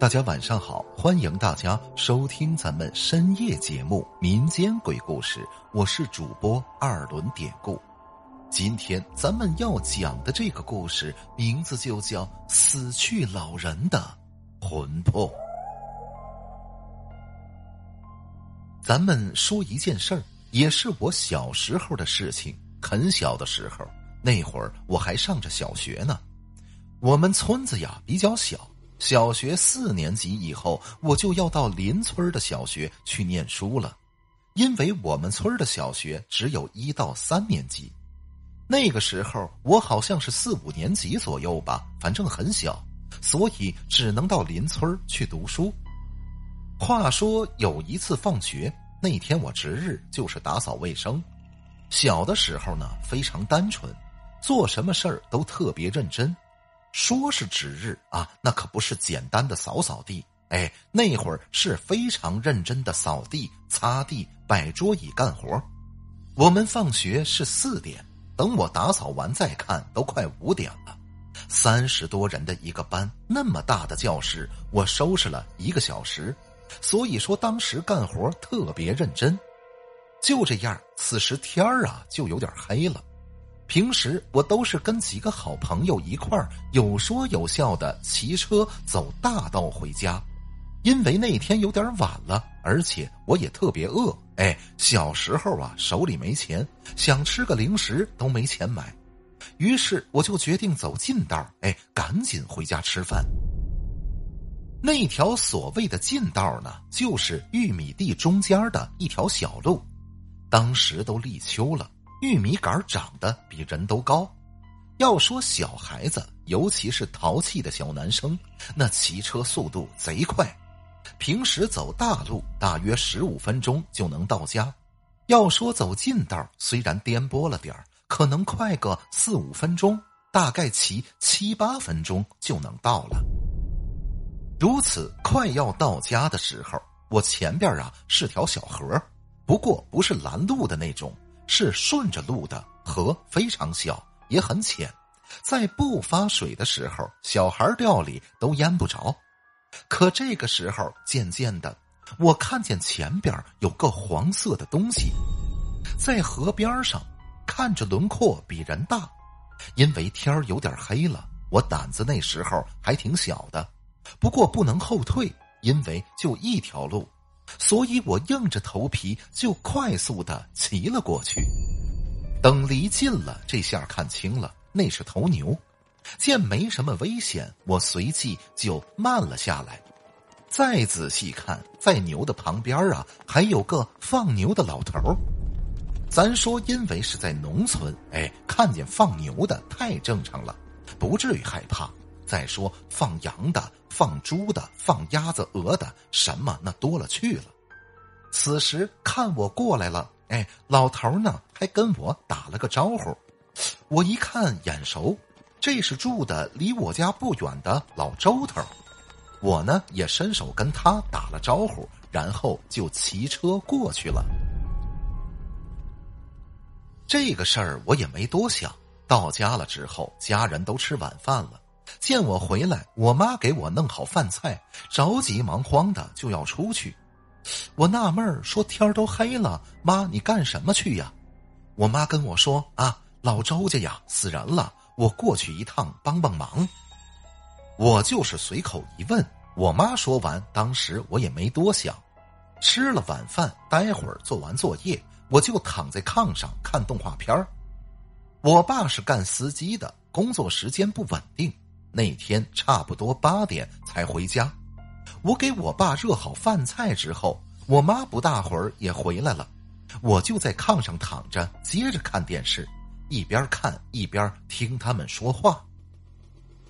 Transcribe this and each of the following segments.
大家晚上好，欢迎大家收听咱们深夜节目《民间鬼故事》，我是主播二轮典故。今天咱们要讲的这个故事名字就叫《死去老人的魂魄》。咱们说一件事儿，也是我小时候的事情。很小的时候，那会儿我还上着小学呢。我们村子呀比较小。小学四年级以后，我就要到邻村的小学去念书了，因为我们村的小学只有一到三年级。那个时候我好像是四五年级左右吧，反正很小，所以只能到邻村去读书。话说有一次放学那天，我值日就是打扫卫生。小的时候呢，非常单纯，做什么事儿都特别认真。说是值日啊，那可不是简单的扫扫地，哎，那会儿是非常认真的扫地、擦地、摆桌椅干活。我们放学是四点，等我打扫完再看，都快五点了。三十多人的一个班，那么大的教室，我收拾了一个小时，所以说当时干活特别认真。就这样，此时天儿啊就有点黑了。平时我都是跟几个好朋友一块儿有说有笑的骑车走大道回家，因为那天有点晚了，而且我也特别饿。哎，小时候啊手里没钱，想吃个零食都没钱买，于是我就决定走近道，哎，赶紧回家吃饭。那条所谓的近道呢，就是玉米地中间的一条小路，当时都立秋了。玉米杆长得比人都高，要说小孩子，尤其是淘气的小男生，那骑车速度贼快。平时走大路大约十五分钟就能到家，要说走近道，虽然颠簸了点可能快个四五分钟，大概骑七八分钟就能到了。如此快要到家的时候，我前边啊是条小河，不过不是拦路的那种。是顺着路的河，非常小，也很浅，在不发水的时候，小孩掉里都淹不着。可这个时候，渐渐的，我看见前边有个黄色的东西，在河边上，看着轮廓比人大。因为天有点黑了，我胆子那时候还挺小的，不过不能后退，因为就一条路。所以我硬着头皮就快速的骑了过去。等离近了，这下看清了，那是头牛。见没什么危险，我随即就慢了下来。再仔细看，在牛的旁边啊，还有个放牛的老头。咱说，因为是在农村，哎，看见放牛的太正常了，不至于害怕。再说放羊的、放猪的、放鸭子、鹅的，什么那多了去了。此时看我过来了，哎，老头呢还跟我打了个招呼。我一看眼熟，这是住的离我家不远的老周头。我呢也伸手跟他打了招呼，然后就骑车过去了。这个事儿我也没多想。到家了之后，家人都吃晚饭了。见我回来，我妈给我弄好饭菜，着急忙慌的就要出去。我纳闷儿说：“天都黑了，妈，你干什么去呀？”我妈跟我说：“啊，老周家呀死人了，我过去一趟帮帮忙。”我就是随口一问。我妈说完，当时我也没多想。吃了晚饭，待会儿做完作业，我就躺在炕上看动画片儿。我爸是干司机的，工作时间不稳定。那天差不多八点才回家，我给我爸热好饭菜之后，我妈不大会儿也回来了，我就在炕上躺着，接着看电视，一边看一边听他们说话。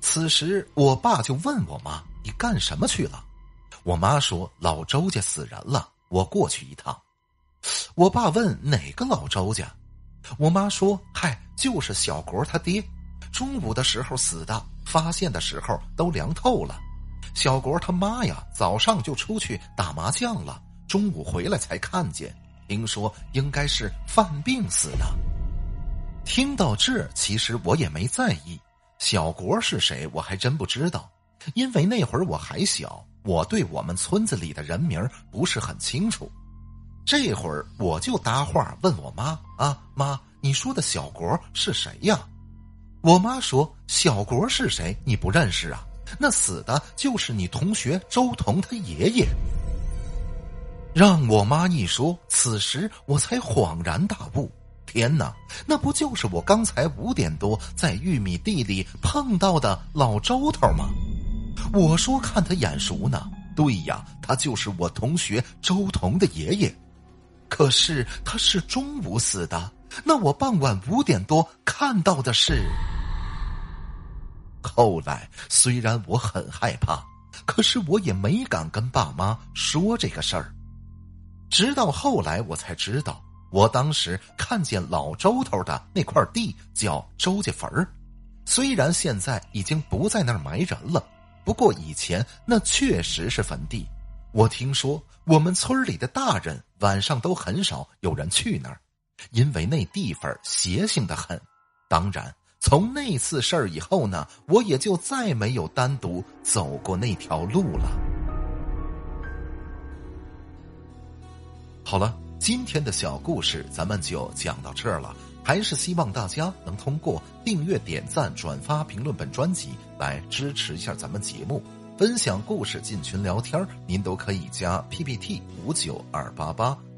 此时，我爸就问我妈：“你干什么去了？”我妈说：“老周家死人了，我过去一趟。”我爸问：“哪个老周家？”我妈说：“嗨，就是小国他爹，中午的时候死的。”发现的时候都凉透了，小国他妈呀，早上就出去打麻将了，中午回来才看见。听说应该是犯病死的。听到这，其实我也没在意，小国是谁，我还真不知道，因为那会儿我还小，我对我们村子里的人名不是很清楚。这会儿我就搭话问我妈啊，妈，你说的小国是谁呀？我妈说小国是谁？你不认识啊？那死的就是你同学周彤他爷爷。让我妈一说，此时我才恍然大悟。天哪，那不就是我刚才五点多在玉米地里碰到的老周头吗？我说看他眼熟呢。对呀，他就是我同学周彤的爷爷。可是他是中午死的，那我傍晚五点多看到的是。后来虽然我很害怕，可是我也没敢跟爸妈说这个事儿。直到后来我才知道，我当时看见老周头的那块地叫周家坟儿，虽然现在已经不在那儿埋人了，不过以前那确实是坟地。我听说我们村里的大人晚上都很少有人去那儿，因为那地方邪性的很。当然，从那次事儿以后呢，我也就再没有单独走过那条路了。好了，今天的小故事咱们就讲到这儿了。还是希望大家能通过订阅、点赞、转发、评论本专辑来支持一下咱们节目。分享故事进群聊天您都可以加 PPT 五九二八八。